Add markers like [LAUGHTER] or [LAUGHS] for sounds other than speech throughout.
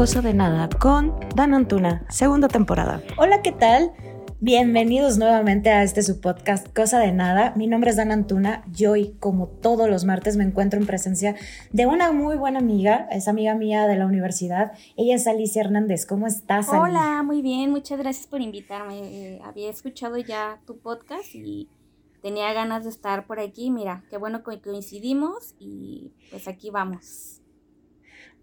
Cosa de Nada con Dan Antuna, segunda temporada. Hola, ¿qué tal? Bienvenidos nuevamente a este su podcast Cosa de Nada. Mi nombre es Dan Antuna y hoy, como todos los martes, me encuentro en presencia de una muy buena amiga, es amiga mía de la universidad. Ella es Alicia Hernández. ¿Cómo estás, Alicia? Hola, muy bien. Muchas gracias por invitarme. Eh, había escuchado ya tu podcast y tenía ganas de estar por aquí. Mira, qué bueno que coincidimos y pues aquí vamos.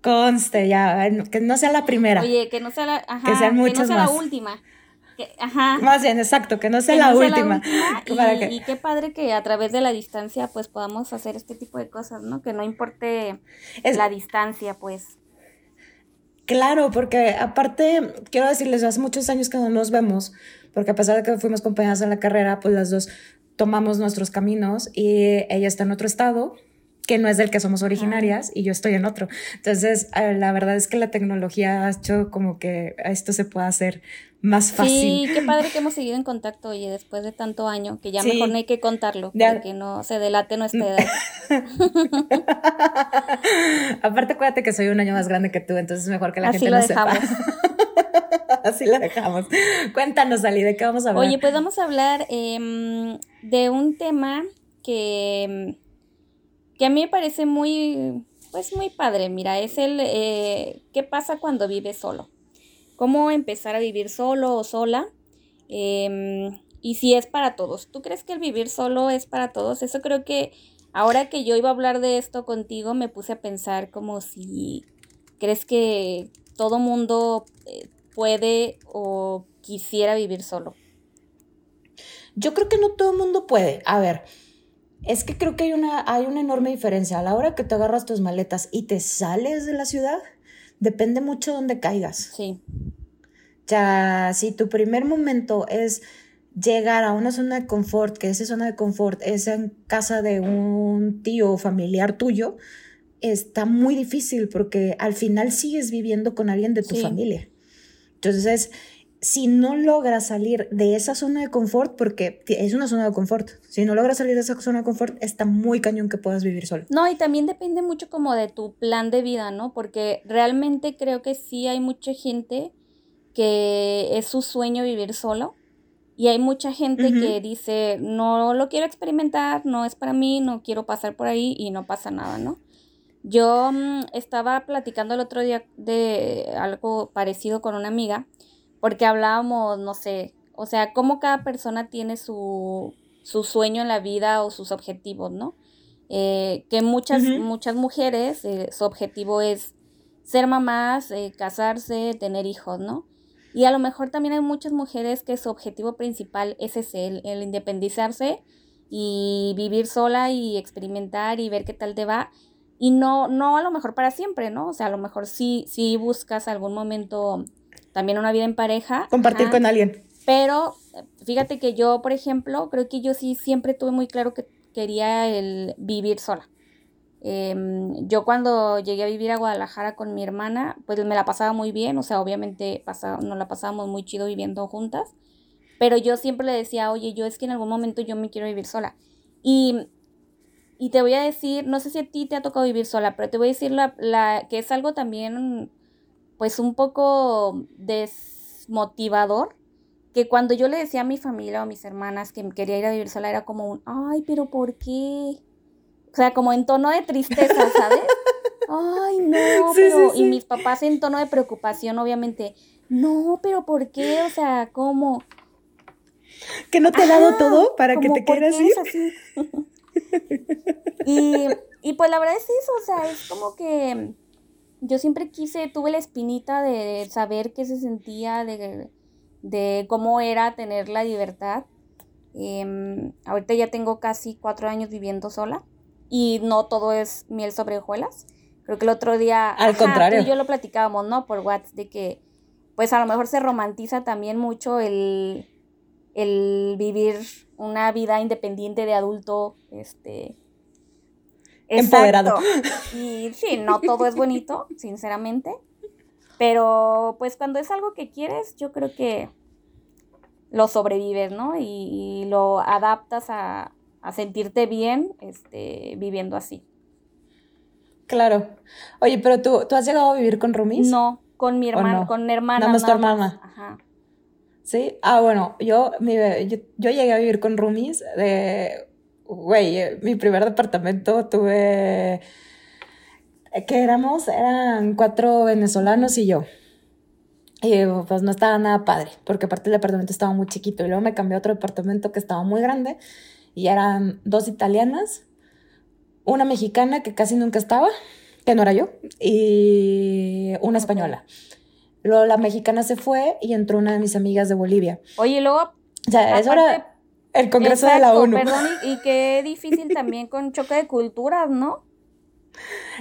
Conste, ya, que no sea la primera. Oye, que no sea la, ajá, que sean muchas que no sea la última. ajá. Más bien, exacto, que no sea, la, última. y, qué padre que a través de la distancia pues podamos hacer este tipo de cosas, ¿no? Que no importe la distancia, pues. Claro, porque aparte, quiero decirles, hace muchos años que no nos vemos, porque a pesar de que fuimos compañeras en la carrera, pues las dos tomamos nuestros caminos y ella está en otro estado que no es del que somos originarias y yo estoy en otro. Entonces, eh, la verdad es que la tecnología ha hecho como que esto se pueda hacer más fácil. Sí, qué padre que hemos seguido en contacto, oye, después de tanto año, que ya mejor no hay que contarlo, para que no se delate nuestra [LAUGHS] edad. Aparte, acuérdate que soy un año más grande que tú, entonces es mejor que la gente lo, dejamos. [LAUGHS] Así lo dejamos. Cuéntanos, Ali, ¿de qué vamos a hablar? Oye, pues vamos a hablar em, de un tema que em, que a mí me parece muy, pues muy padre. Mira, es el, eh, ¿qué pasa cuando vives solo? ¿Cómo empezar a vivir solo o sola? Em, y si es para todos. ¿Tú crees que el vivir solo es para todos? Eso creo que ahora que yo iba a hablar de esto contigo, me puse a pensar como si crees que todo mundo eh, puede o quisiera vivir solo. Yo creo que no todo el mundo puede. A ver, es que creo que hay una, hay una enorme diferencia. A la hora que te agarras tus maletas y te sales de la ciudad, depende mucho de dónde caigas. Sí. Ya, si tu primer momento es llegar a una zona de confort, que esa zona de confort es en casa de un tío familiar tuyo, está muy difícil porque al final sigues viviendo con alguien de tu familia. Entonces, si no logras salir de esa zona de confort, porque es una zona de confort, si no logras salir de esa zona de confort, está muy cañón que puedas vivir solo. No, y también depende mucho como de tu plan de vida, ¿no? Porque realmente creo que sí hay mucha gente que es su sueño vivir solo. Y hay mucha gente que dice, no lo quiero experimentar, no es para mí, no quiero pasar por ahí y no pasa nada, ¿no? Yo mm, estaba platicando el otro día de algo parecido con una amiga porque hablábamos, no sé, o sea, cómo cada persona tiene su, su sueño en la vida o sus objetivos, ¿no? Eh, que muchas, muchas mujeres, eh, su objetivo es ser mamás, eh, casarse, tener hijos, ¿no? Y a lo mejor también hay muchas mujeres que su objetivo principal es ese, el, el independizarse y vivir sola y experimentar y ver qué tal te va. Y no, no a lo mejor para siempre, ¿no? O sea, a lo mejor sí, sí buscas algún momento también una vida en pareja. Compartir con alguien. Pero fíjate que yo, por ejemplo, creo que yo sí siempre tuve muy claro que quería el vivir sola. Em, yo cuando llegué a vivir a Guadalajara con mi hermana, pues me la pasaba muy bien, o sea, obviamente pasaba, nos la pasábamos muy chido viviendo juntas, pero yo siempre le decía, oye, yo es que en algún momento yo me quiero vivir sola. Y, y te voy a decir, no sé si a ti te ha tocado vivir sola, pero te voy a decir la, la, que es algo también pues un poco desmotivador, que cuando yo le decía a mi familia o a mis hermanas que quería ir a vivir sola era como un, ay, pero ¿por qué? O sea, como en tono de tristeza, ¿sabes? [LAUGHS] Ay, no, pero... Y mis papás en tono de preocupación, obviamente, no, pero ¿por qué? O sea, ¿cómo? ¿Que no te he dado todo para que te quieras ir? Así? [LAUGHS] y, y pues la verdad es eso, o sea, es como que yo siempre quise, tuve la espinita de saber qué se sentía, de, cómo era tener la libertad. Em, ahorita ya tengo casi cuatro años viviendo sola y no todo es miel sobre hojuelas. Creo que el otro día... Al contrario. y yo lo platicábamos, ¿no? Por WhatsApp, de que pues a lo mejor se romantiza también mucho el, el vivir una vida independiente de adulto, este, empoderado. Y sí, no todo es bonito, sinceramente. Pero pues cuando es algo que quieres, yo creo que lo sobrevives, ¿no? Y, lo adaptas a, sentirte bien este, viviendo así. Claro. Oye, pero tú, ¿tú has llegado a vivir con roomies? No, Con mi hermano, con mi hermana. Nada más tu hermana. Ajá. Sí, ah, bueno, yo, mi, yo, yo llegué a vivir con roomies de, güey, eh, mi primer departamento tuve, ¿qué éramos? Eran cuatro venezolanos y yo. Y pues no estaba nada padre, porque aparte el departamento estaba muy chiquito. Y luego me cambié a otro departamento que estaba muy grande y eran dos italianas, una mexicana que casi nunca estaba, que no era yo, y una española. Luego la mexicana se fue y entró una de mis amigas de Bolivia. Oye, luego... O sea, eso era el Congreso de la ONU. Perdón, y, y qué difícil también con choque de culturas, ¿no?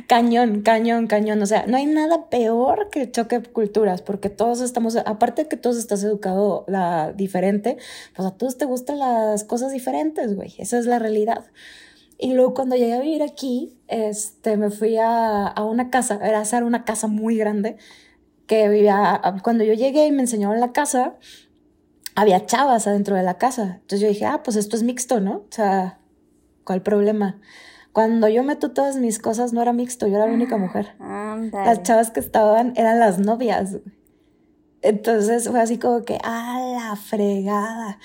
Cañón, cañón, cañón. O sea, no hay nada peor que choque de culturas, porque todos estamos, aparte de que todos estás educado la diferente, pues a todos te gustan las cosas diferentes, güey. Esa es la realidad. Y luego cuando llegué a vivir aquí, este, me fui a, a una casa, era hacer una casa muy grande, que vivía, cuando yo llegué y me enseñaron la casa, había chavas adentro de la casa. Entonces yo dije, ah, pues esto es mixto, ¿no? O sea, ¿cuál problema? Cuando yo meto todas mis cosas no era mixto, yo era la única mujer. Las chavas que estaban eran las novias. Entonces fue así como que, ah, la fregada.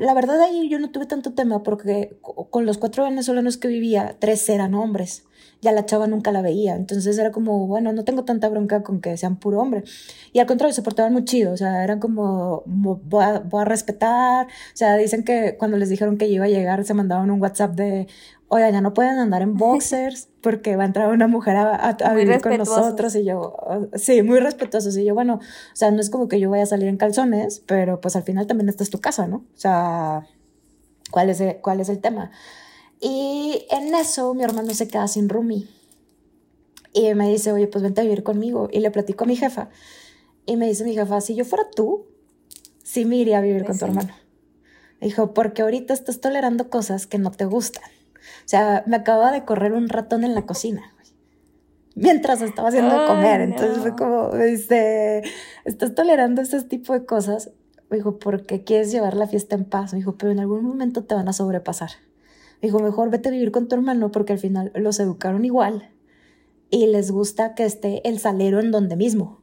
la verdad ahí yo no tuve tanto tema porque con los cuatro venezolanos que vivía, tres eran hombres ya la chava nunca la veía. Entonces era como, bueno, no tengo tanta bronca con que sean puro hombre. Y al contrario, se portaban muy chido, o sea, eran como, voy a, voy a respetar. O sea, dicen que cuando les dijeron que iba a llegar, se mandaban un WhatsApp de, oiga, ya no pueden andar en [LAUGHS] boxers porque va a entrar una mujer a, a, vivir con nosotros. Y yo, sí, muy respetuosos. Y yo, bueno, o sea, no es como que yo vaya a salir en calzones, pero pues al final también esta es tu casa, ¿no? O sea, ¿cuál es cuál es el tema? Y en eso mi hermano se queda sin roomie. Y me dice, oye, pues vente a vivir conmigo. Y le platico a mi jefa. Y me dice mi jefa, si yo fuera tú, sí me iría a vivir con tu hermano. dijo, porque ahorita estás tolerando cosas que no te gustan. O sea, me acababa de correr un ratón en la cocina. Mientras estaba haciendo de comer. Entonces fue como, me dice, estás tolerando ese tipo de cosas. Me dijo, porque quieres llevar la fiesta en paz. Me dijo, pero en algún momento te van a sobrepasar. Dijo, mejor vete a vivir con tu hermano porque al final los educaron igual y les gusta que esté el salero en donde mismo.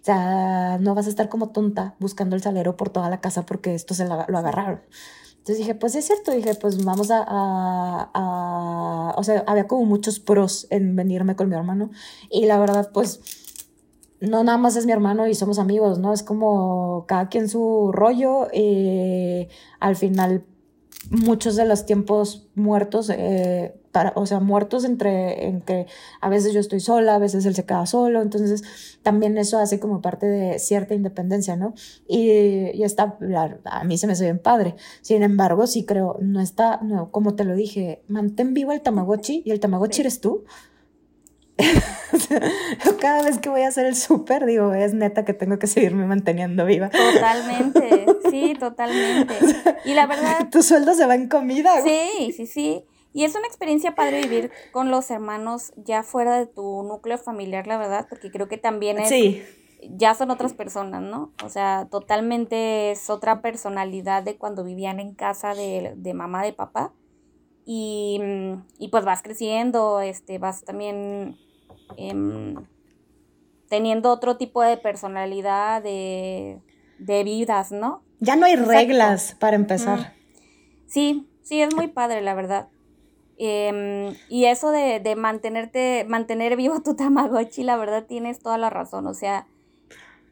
O sea, no vas a estar como tonta buscando el salero por toda la casa porque esto se lo, agarraron. Entonces dije, pues es cierto, dije, pues vamos a, a, O sea, había como muchos pros en venirme con mi hermano y la verdad, pues no nada más es mi hermano y somos amigos, ¿no? Es como cada quien su rollo y al final muchos de los tiempos muertos, eh, para, o sea, muertos entre en que a veces yo estoy sola, a veces él se queda solo, entonces también eso hace como parte de cierta independencia, ¿no? Y, y está, a mí se me hace bien padre. Sin embargo, sí creo, no está, no, como te lo dije, mantén vivo el Tamagotchi y el Tamagotchi eres tú. [LAUGHS] Cada vez que voy a hacer el súper, digo, es neta que tengo que seguirme manteniendo viva. Totalmente, sí, [LAUGHS] totalmente. Y la verdad... [LAUGHS] Tu sueldo se va en comida. Sí, sí, sí. Y es una experiencia padre vivir con los hermanos ya fuera de tu núcleo familiar, la verdad, porque creo que también es... Sí. Ya son otras personas, ¿no? O sea, totalmente es otra personalidad de cuando vivían en casa de, de mamá, de papá. Y, y, pues vas creciendo, este, vas también Em, teniendo otro tipo de personalidad, de, de vidas, ¿no? Ya no hay reglas para empezar. Sí, sí, es muy padre, la verdad. Em, y eso de, de, mantenerte, mantener vivo tu Tamagotchi, la verdad tienes toda la razón. O sea,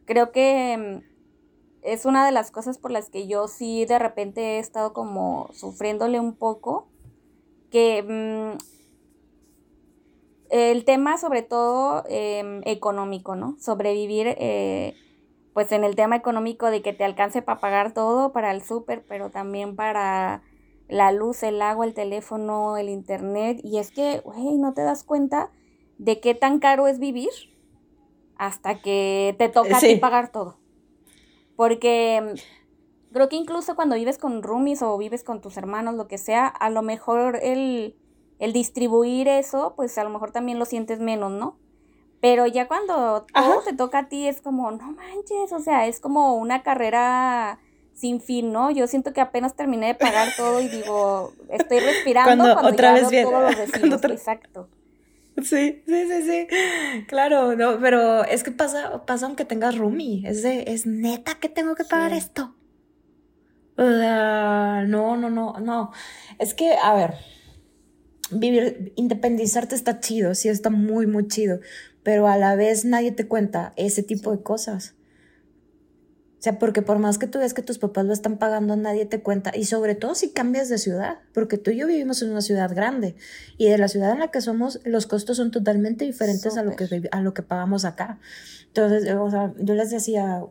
creo que em, es una de las cosas por las que yo sí de repente he estado como sufriéndole un poco. Que mm, el tema sobre todo em, económico, ¿no? Sobrevivir eh, pues en el tema económico de que te alcance para pagar todo, para el súper, pero también para la luz, el agua, el teléfono, el internet. Y es que, güey, no te das cuenta de qué tan caro es vivir hasta que te toca a ti pagar todo. Porque creo que incluso cuando vives con roomies o vives con tus hermanos, lo que sea, a lo mejor el el distribuir eso, pues a lo mejor también lo sientes menos, ¿no? Pero ya cuando todo te toca a ti es como, no manches, o sea, es como una carrera sin fin, ¿no? Yo siento que apenas terminé de pagar todo y digo, estoy respirando cuando, otra vez viene, todos los [LAUGHS] Exacto. Sí, sí, sí, sí. Claro, no, pero es que pasa, pasa aunque tengas roomie. Es de, es neta que tengo que pagar esto. no, no, no, no. Es que, a ver, vivir, independizarte está chido, sí, está muy, muy chido. Pero a la vez nadie te cuenta ese tipo de cosas. O sea, porque por más que tú ves que tus papás lo están pagando, nadie te cuenta. Y sobre todo si cambias de ciudad, porque tú y yo vivimos en una ciudad grande. Y de la ciudad en la que somos, los costos son totalmente diferentes a lo, que, a lo que pagamos acá. Entonces, o sea, yo les decía,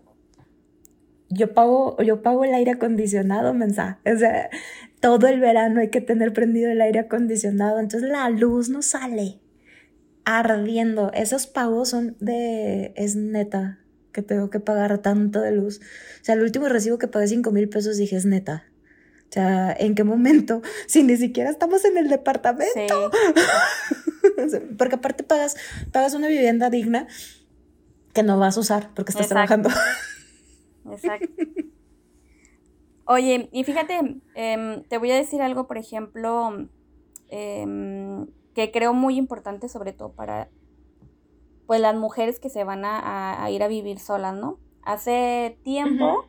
yo pago, yo pago el aire acondicionado, mensa. O sea, todo el verano hay que tener prendido el aire acondicionado. Entonces la luz no sale ardiendo. Esos pagos son de, es neta, que tengo que pagar tanto de luz. O sea, el último recibo que pagué 5 mil pesos dije, es neta. O sea, ¿en qué momento? [LAUGHS] Si ni siquiera estamos en el departamento. [LAUGHS] porque aparte pagas, pagas una vivienda digna que no vas a usar porque estás trabajando. [LAUGHS] Exacto. Oye, y fíjate, em, te voy a decir algo, por ejemplo, em, que creo muy importante, sobre todo para pues las mujeres que se van a, ir a vivir solas, ¿no? Hace tiempo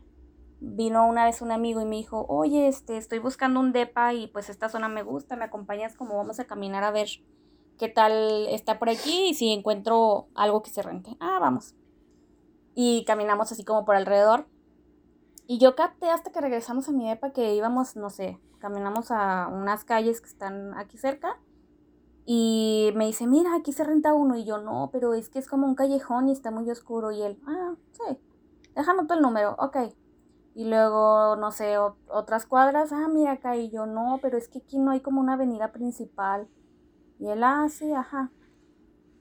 vino una vez un amigo y me dijo, oye, este, estoy buscando un depa y pues esta zona me gusta, me acompañas como vamos a caminar a ver qué tal está por aquí y si encuentro algo que se rente. Ah, vamos. Y caminamos así como por alrededor. Y yo capté hasta que regresamos a mi depa que íbamos, no sé, caminamos a unas calles que están aquí cerca y me dice, mira, aquí se renta uno. Y yo, no, pero es que es como un callejón y está muy oscuro. Y él, ah, sí, déjame todo el número, ok. Y luego, no sé, otras cuadras, ah, mira acá. Y yo, no, pero es que aquí no hay como una avenida principal. Y él, ah, sí, ajá.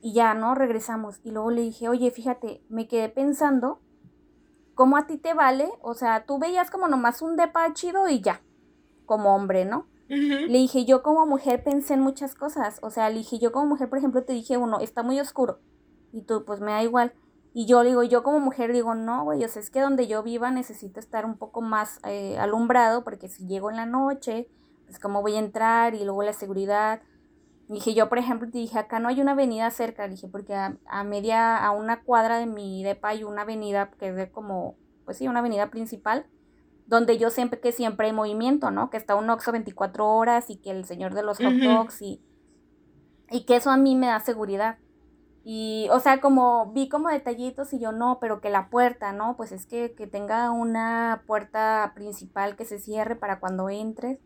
Y ya, ¿no? Regresamos. Y luego le dije, oye, fíjate, me quedé pensando, ¿cómo a ti te vale? O sea, tú veías como nomás un depa chido y ya, como hombre, ¿no? Le dije, yo como mujer pensé en muchas cosas. O sea, le dije, yo como mujer, por ejemplo, te dije, uno, está muy oscuro. Y tú, pues me da igual. Y yo digo, yo como mujer digo, no, güey, o sea, es que donde yo viva necesito estar un poco más eh, alumbrado, porque si llego en la noche, pues cómo voy a entrar y luego la seguridad. dije, yo por ejemplo te dije, acá no hay una avenida cerca, dije, porque a, media, a una cuadra de mi depa hay una avenida que es de como, pues sí, una avenida principal donde yo siempre que siempre hay movimiento, ¿no? Que está un Oxxo 24 horas y que el señor de los hot dogs y, y que eso a mí me da seguridad. Y, o sea, como vi como detallitos y yo no, pero que la puerta, ¿no? Pues es que, que tenga una puerta principal que se cierre para cuando entres.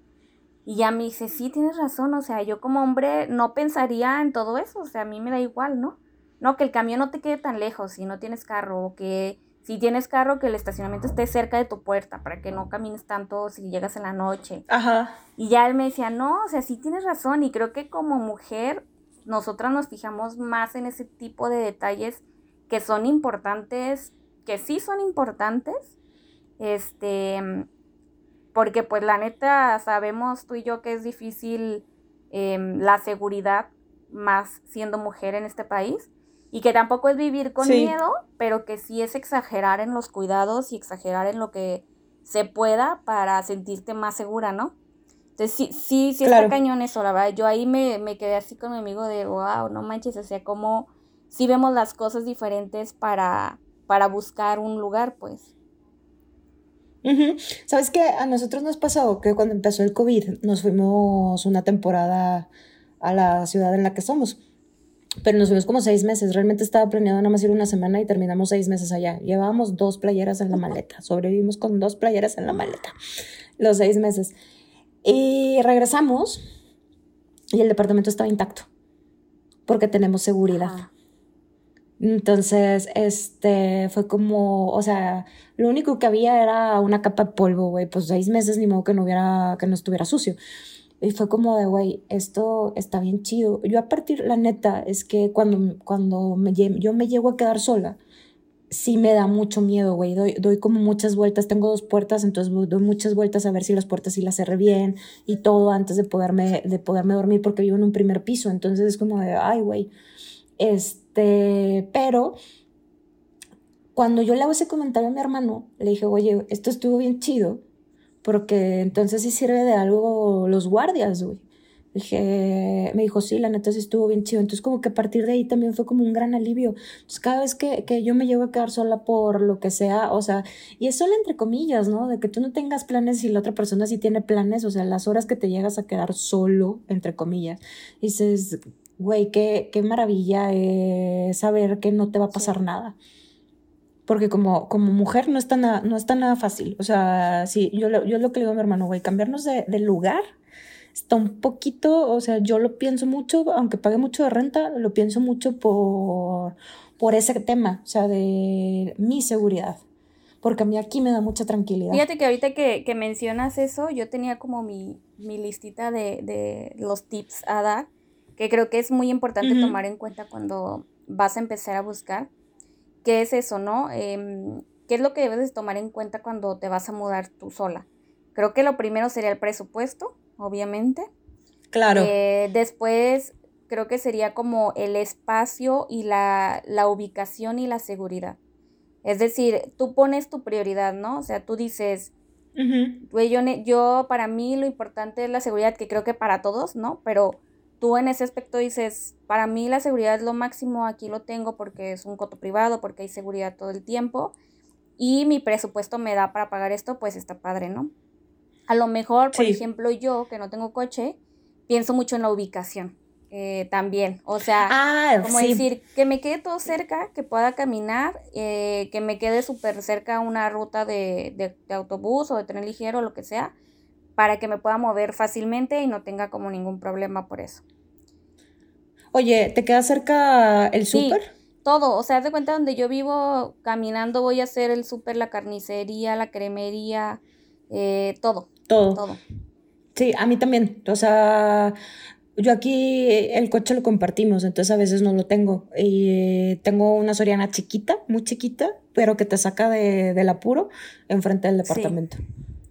Y ya me dice, sí, tienes razón, o sea, yo como hombre no pensaría en todo eso, o sea, a mí me da igual, ¿no? No, que el camión no te quede tan lejos si no tienes carro, o que si tienes carro, que el estacionamiento esté cerca de tu puerta para que no camines tanto si llegas en la noche. Ajá. Y ya él me decía, no, o sea, sí tienes razón. Y creo que como mujer, nosotras nos fijamos más en ese tipo de detalles que son importantes, que sí son importantes. Este, porque pues la neta sabemos tú y yo que es difícil em, la seguridad más siendo mujer en este país y que tampoco es vivir con miedo, pero que sí es exagerar en los cuidados y exagerar en lo que se pueda para sentirte más segura, ¿no? Entonces sí, sí, sí está cañón eso, la verdad. Yo ahí me, quedé así con mi amigo de, wow, no manches, o sea, como sí vemos las cosas diferentes para, para buscar un lugar, pues. ¿Sabes qué? A nosotros nos pasó que cuando empezó el COVID nos fuimos una temporada a la ciudad en la que somos pero nos fuimos como seis meses. Realmente estaba planeado nada más ir una semana y terminamos seis meses allá. Llevábamos dos playeras en la maleta. Sobrevivimos con dos playeras en la maleta los seis meses. Y regresamos y el departamento estaba intacto porque tenemos seguridad. Entonces, este, fue como, o sea, lo único que había era una capa de polvo, güey, pues seis meses ni modo que no hubiera, que no estuviera sucio. Y fue como de, güey, esto está bien chido. Yo a partir, la neta, es que cuando, cuando me, yo me llego a quedar sola, sí me da mucho miedo, güey. Doy, doy como muchas vueltas, tengo dos puertas, entonces doy muchas vueltas a ver si las puertas sí las cerré bien y todo antes de poderme, de poderme dormir porque vivo en un primer piso. Entonces es como de, ay, güey. Este, pero cuando yo le hago ese comentario a mi hermano, le dije, oye, esto estuvo bien chido porque entonces sí sirve de algo los guardias, güey. Dije, me dijo, sí, la neta sí estuvo bien chido. Entonces, como que a partir de ahí también fue como un gran alivio. Entonces, cada vez que, que yo me llevo a quedar sola por lo que sea, o sea, y es solo entre comillas, ¿no? De que tú no tengas planes y la otra persona sí tiene planes, o sea, las horas que te llegas a quedar solo, entre comillas, dices, güey, qué, qué maravilla es saber que no te va a pasar nada porque como, como mujer no está, nada, no está nada fácil. O sea, sí, yo, yo lo que le digo a mi hermano, güey, cambiarnos de, de, lugar está un poquito, o sea, yo lo pienso mucho, aunque pague mucho de renta, lo pienso mucho por, por ese tema, o sea, de mi seguridad. Porque a mí aquí me da mucha tranquilidad. Fíjate que ahorita que, que mencionas eso, yo tenía como mi, mi listita de, de, los tips a dar, que creo que es muy importante tomar en cuenta cuando vas a empezar a buscar. ¿Qué es eso, no? Em, ¿Qué es lo que debes de tomar en cuenta cuando te vas a mudar tú sola? Creo que lo primero sería el presupuesto obviamente. Claro. Eh, después creo que sería como el espacio y la, ubicación y la seguridad. Es decir, tú pones tu prioridad, ¿no? O sea, tú dices, güey, yo, yo para mí lo importante es la seguridad, que creo que para todos, ¿no? Pero tú en ese aspecto dices, para mí la seguridad es lo máximo, aquí lo tengo porque es un coto privado, porque hay seguridad todo el tiempo y mi presupuesto me da para pagar esto, pues está padre, ¿no? A lo mejor, por ejemplo, yo que no tengo coche, pienso mucho en la ubicación. Eh, también, o sea, ah, como decir, que me quede todo cerca, que pueda caminar, eh, que me quede súper cerca una ruta de, de, autobús o de tren ligero lo que sea, para que me pueda mover fácilmente y no tenga como ningún problema por eso. Oye, ¿te queda cerca el súper? todo, o sea, haz de cuenta donde yo vivo caminando voy a hacer el súper, la carnicería, la cremería, eh, todo. Todo. Sí, a mí también. O sea, yo aquí el coche lo compartimos, entonces a veces no lo tengo. Y tengo una Soriana chiquita, muy chiquita, pero que te saca de, del apuro enfrente del departamento.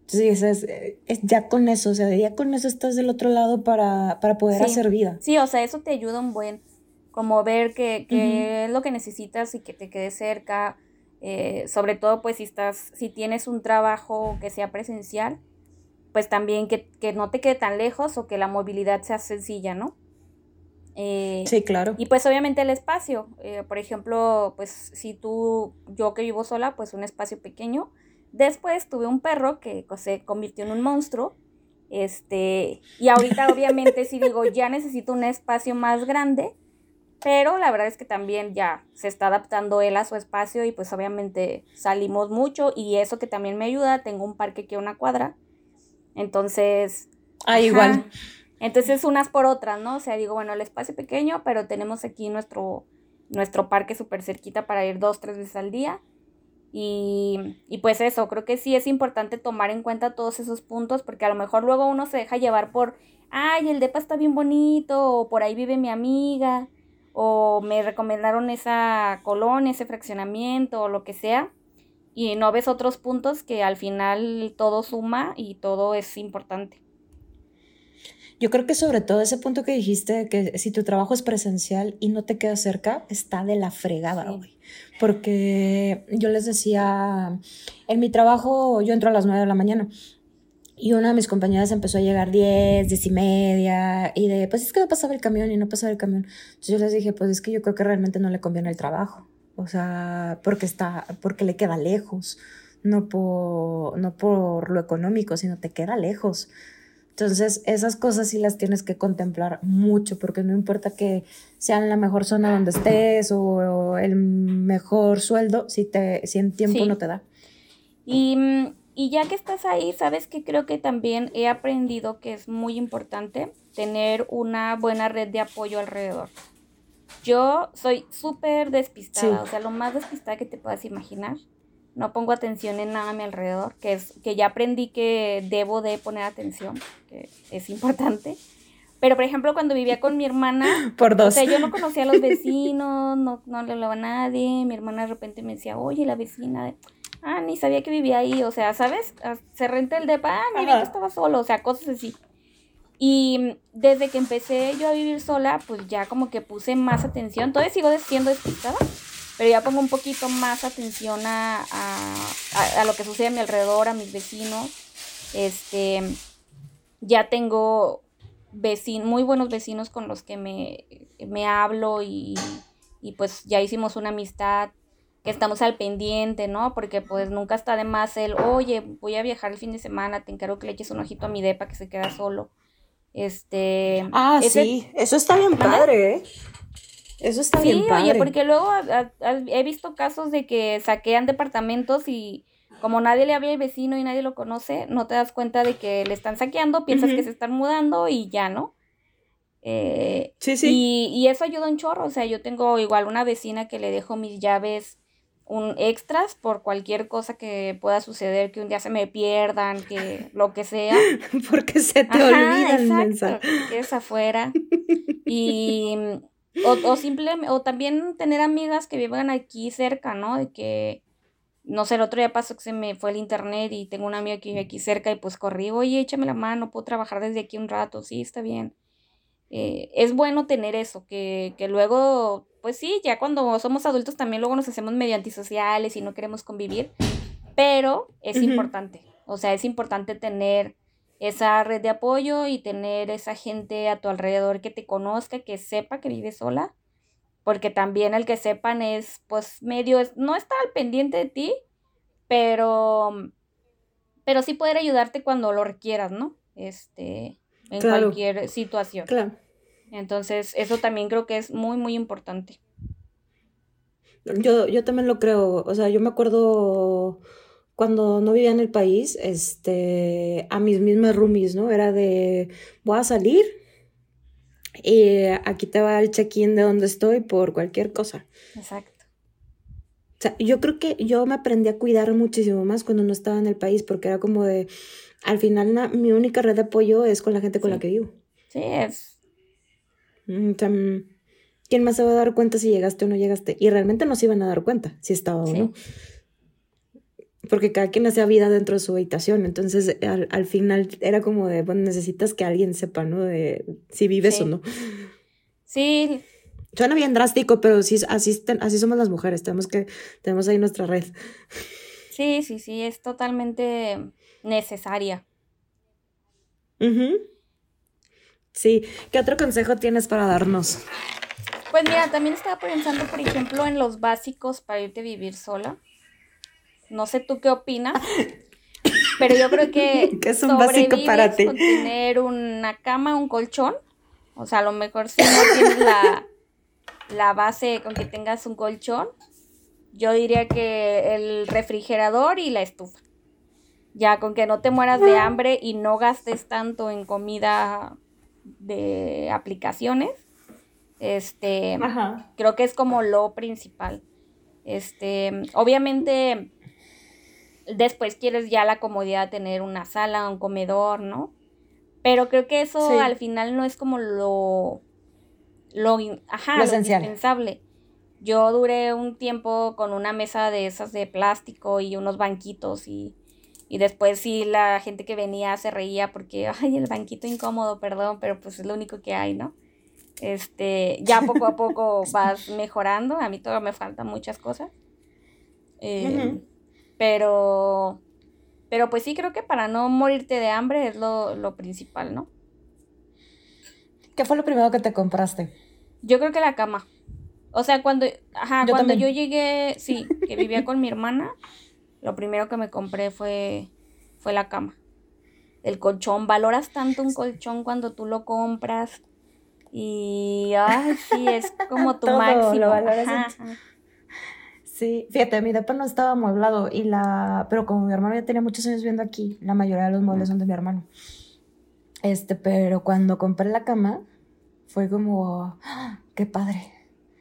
Entonces es, ya con eso, o sea, ya con eso estás del otro lado para, para poder hacer vida. Sí, o sea, eso te ayuda un buen, como ver qué que es lo que necesitas y que te quede cerca. Eh, sobre todo, pues si estás, si tienes un trabajo que sea presencial, pues también que, no te quede tan lejos o que la movilidad sea sencilla, ¿no? Eh, sí, claro. Y pues obviamente el espacio, eh, por ejemplo, pues si tú, yo que vivo sola, pues un espacio pequeño. Después tuve un perro que se convirtió en un monstruo. Este, y ahorita obviamente si digo, ya necesito un espacio más grande, pero la verdad es que también ya se está adaptando él a su espacio y pues obviamente salimos mucho y eso que también me ayuda, tengo un parque que una cuadra, entonces... Ah, igual. Entonces unas por otras, ¿no? O sea, digo, bueno, el espacio pequeño, pero tenemos aquí nuestro, nuestro parque súper cerquita para ir dos, tres veces al día. Y, y, pues eso, creo que sí es importante tomar en cuenta todos esos puntos, porque a lo mejor luego uno se deja llevar por, ay, el depa está bien bonito, o por ahí vive mi amiga, o me recomendaron esa colonia, ese fraccionamiento, o lo que sea y no ves otros puntos que al final todo suma y todo es importante. Yo creo que sobre todo ese punto que dijiste, que si tu trabajo es presencial y no te queda cerca, está de la fregada, güey. Porque yo les decía, en mi trabajo yo entro a las 9 de la mañana y una de mis compañeras empezó a llegar 10, 10 y media, y de, pues es que no pasaba el camión y no pasaba el camión. Entonces yo les dije, pues es que yo creo que realmente no le conviene el trabajo o sea, porque está, porque le queda lejos, no por, no por lo económico, sino te queda lejos. Entonces, esas cosas sí las tienes que contemplar mucho, porque no importa que sea en la mejor zona donde estés o, el mejor sueldo, si, te, si en tiempo no te da. Y, y ya que estás ahí, sabes que creo que también he aprendido que es muy importante tener una buena red de apoyo alrededor. Yo soy súper despistada, o sea, lo más despistada que te puedas imaginar. No pongo atención en nada a mi alrededor, que es que ya aprendí que debo de poner atención, que es importante. Pero, por ejemplo, cuando vivía con mi hermana, [LAUGHS] Por dos. o sea, yo no conocía a los vecinos, no, no le hablaba a nadie. Mi hermana de repente me decía, oye, la vecina, ah, ni sabía que vivía ahí. O sea, ¿sabes? Se renta el depa, ah, ni que estaba solo, o sea, cosas así. Y desde que empecé yo a vivir sola, pues ya como que puse más atención. Todavía sigo siendo despistada, pero ya pongo un poquito más atención a, a, lo que sucede a mi alrededor, a mis vecinos. Este, ya tengo vecinos, muy buenos vecinos con los que me, me hablo y, y pues ya hicimos una amistad que estamos al pendiente, ¿no? Porque pues nunca está de más el, oye, voy a viajar el fin de semana, te encargo que le eches un ojito a mi depa que se queda solo. Este. Ah, sí, eso está bien padre, ¿eh? Eso está bien padre. Oye, porque luego he visto casos de que saquean departamentos y como nadie le habla al vecino y nadie lo conoce, no te das cuenta de que le están saqueando, piensas que se están mudando y ya, ¿no? Eh, sí, sí. Y, y, eso ayuda un chorro. O sea, yo tengo igual una vecina que le dejo mis llaves un extras por cualquier cosa que pueda suceder, que un día se me pierdan, que lo que sea. [LAUGHS] Porque se te olvida el mensaje. Que es afuera. [LAUGHS] Y o, o simplemente, o también tener amigas que vivan aquí cerca, ¿no? De que, no sé, el otro día pasó que se me fue el internet y tengo una amiga que vive aquí cerca y pues corrí, oye, échame la mano, puedo trabajar desde aquí un rato, sí, está bien. Eh, es bueno tener eso, que, que luego pues sí, ya cuando somos adultos también luego nos hacemos medio antisociales y no queremos convivir, pero es importante, o sea, es importante tener esa red de apoyo y tener esa gente a tu alrededor que te conozca, que sepa que vives sola, porque también el que sepan es pues medio, no está al pendiente de ti, pero, pero sí poder ayudarte cuando lo requieras, ¿no? Este, en cualquier situación. Claro. Entonces, eso también creo que es muy, muy importante. Yo, yo también lo creo. O sea, yo me acuerdo cuando no vivía en el país, este, a mis mismas roomies, ¿no? Era de, voy a salir y aquí te va el check-in de donde estoy por cualquier cosa. Exacto. O sea, yo creo que yo me aprendí a cuidar muchísimo más cuando no estaba en el país, porque era como de, al final mi única red de apoyo es con la gente con la que vivo. Sí, es Mm, ¿Quién más se va a dar cuenta si llegaste o no llegaste? Y realmente no se iban a dar cuenta si estaba o no. Porque cada quien hacía vida dentro de su habitación. Entonces, al, final era como de, bueno, necesitas que alguien sepa, ¿no? De si vives o no. Sí. Suena bien drástico, pero sí, así, así somos las mujeres. Tenemos que, tenemos ahí nuestra red. Sí, sí, sí, es totalmente necesaria. Sí, ¿qué otro consejo tienes para darnos? Pues mira, también estaba pensando, por ejemplo, en los básicos para irte a vivir sola. No sé tú qué opinas, pero yo creo que [LAUGHS] ¿Qué es un básico para ti? Con tener una cama, un colchón. O sea, a lo mejor si no tienes la, la base con que tengas un colchón, yo diría que el refrigerador y la estufa. Ya con que no te mueras de ah. hambre y no gastes tanto en comida de aplicaciones. Este, creo que es como lo principal. Este, obviamente, después quieres ya la comodidad de tener una sala, un comedor, ¿no? Pero creo que eso al final no es como lo, lo, ajá, lo, indispensable. Yo duré un tiempo con una mesa de esas de plástico y unos banquitos y y después sí la gente que venía se reía porque, [LAUGHS] ay, el banquito incómodo, perdón, pero pues es lo único que hay, ¿no? Este, ya [LAUGHS] poco a poco vas mejorando, a mí todavía me faltan muchas cosas. Eh, pero, pero pues sí creo que para no morirte de hambre es lo, principal, ¿no? ¿Qué fue lo primero que te compraste? Yo creo que la cama. O sea, cuando, ajá, cuando yo llegué, sí, que vivía con mi hermana, lo primero que me compré fue, fue la cama. El colchón, valoras tanto un colchón cuando tú lo compras. Y, ay, sí, es como tu [LAUGHS] máximo. Sí, fíjate, mi depa no estaba amueblado y la, pero como mi hermano ya tenía muchos años viviendo aquí, la mayoría de los muebles son de mi hermano. Este, pero cuando compré la cama, fue como, ¡ah! qué padre.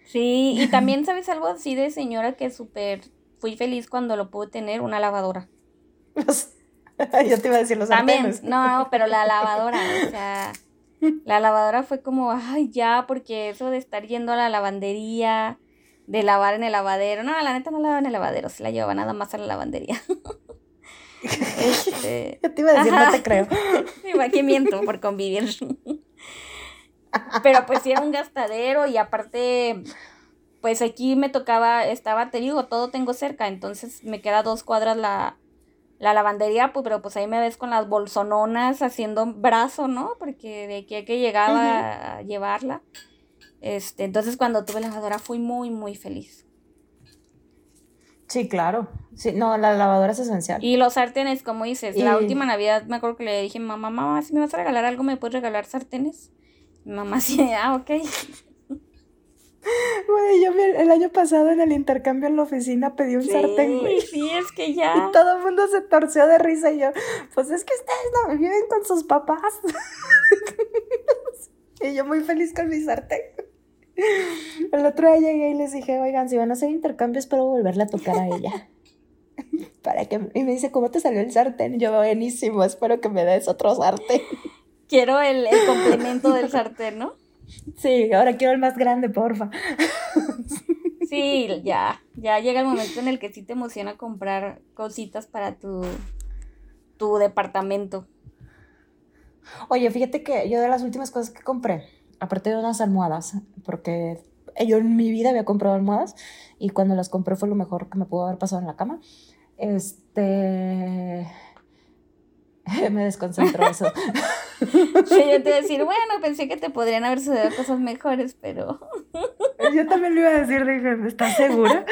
Sí, y también sabes algo así de señora que súper fui feliz cuando lo pude tener, una lavadora. [LAUGHS] Yo te iba a decir los También, no, pero la lavadora, o sea, la lavadora fue como, ay, ya, porque eso de estar yendo a la lavandería, de lavar en el lavadero, no, la neta no lavaba en el lavadero, se la llevaba nada más a la lavandería. [LAUGHS] este, Yo te iba a decir, no te creo. [LAUGHS] Igual que miento por convivir. Pero pues sí era un gastadero y aparte pues aquí me tocaba, estaba, te digo, todo tengo cerca, entonces me queda dos cuadras la, la lavandería, pues, pero pues ahí me ves con las bolsononas haciendo brazo, ¿no? Porque de aquí a que llegaba a llevarla. Este, entonces cuando tuve lavadora fui muy, muy feliz. Sí, claro. Sí, no, la lavadora es esencial. Y los sartenes, como dices, la última Navidad me acuerdo que le dije, mamá, mamá, si me vas a regalar algo, ¿me puedes regalar sartenes? Mamá [LAUGHS] sí, ah, ok. [LAUGHS] Güey, yo el año pasado en el intercambio en la oficina pedí un sartén, güey. Sí, es que ya. [LAUGHS] Y todo el mundo se torció de risa y yo, pues es que ustedes no viven con sus papás. y yo muy feliz con mi sartén. [LAUGHS] El otro día llegué y les dije, oigan, si van a hacer intercambio, espero volverle a tocar a ella. [LAUGHS] Para que, y me dice, ¿cómo te salió el sartén? Yo, buenísimo, espero que me des otro sartén. [LAUGHS] Quiero el, el complemento del sartén, ¿no? Sí, ahora quiero el más grande, porfa. Sí, ya, ya llega el momento en el que sí te emociona comprar cositas para tu, tu departamento. Oye, fíjate que yo de las últimas cosas que compré, aparte de unas almohadas, porque yo en mi vida había comprado almohadas y cuando las compré fue lo mejor que me pudo haber pasado en la cama. Este, [LAUGHS] me desconcentró eso. [LAUGHS] Sí, yo te iba a decir, bueno, pensé que te podrían haber sucedido cosas mejores, pero. [LAUGHS] Yo también le iba a decir, dije, ¿estás segura?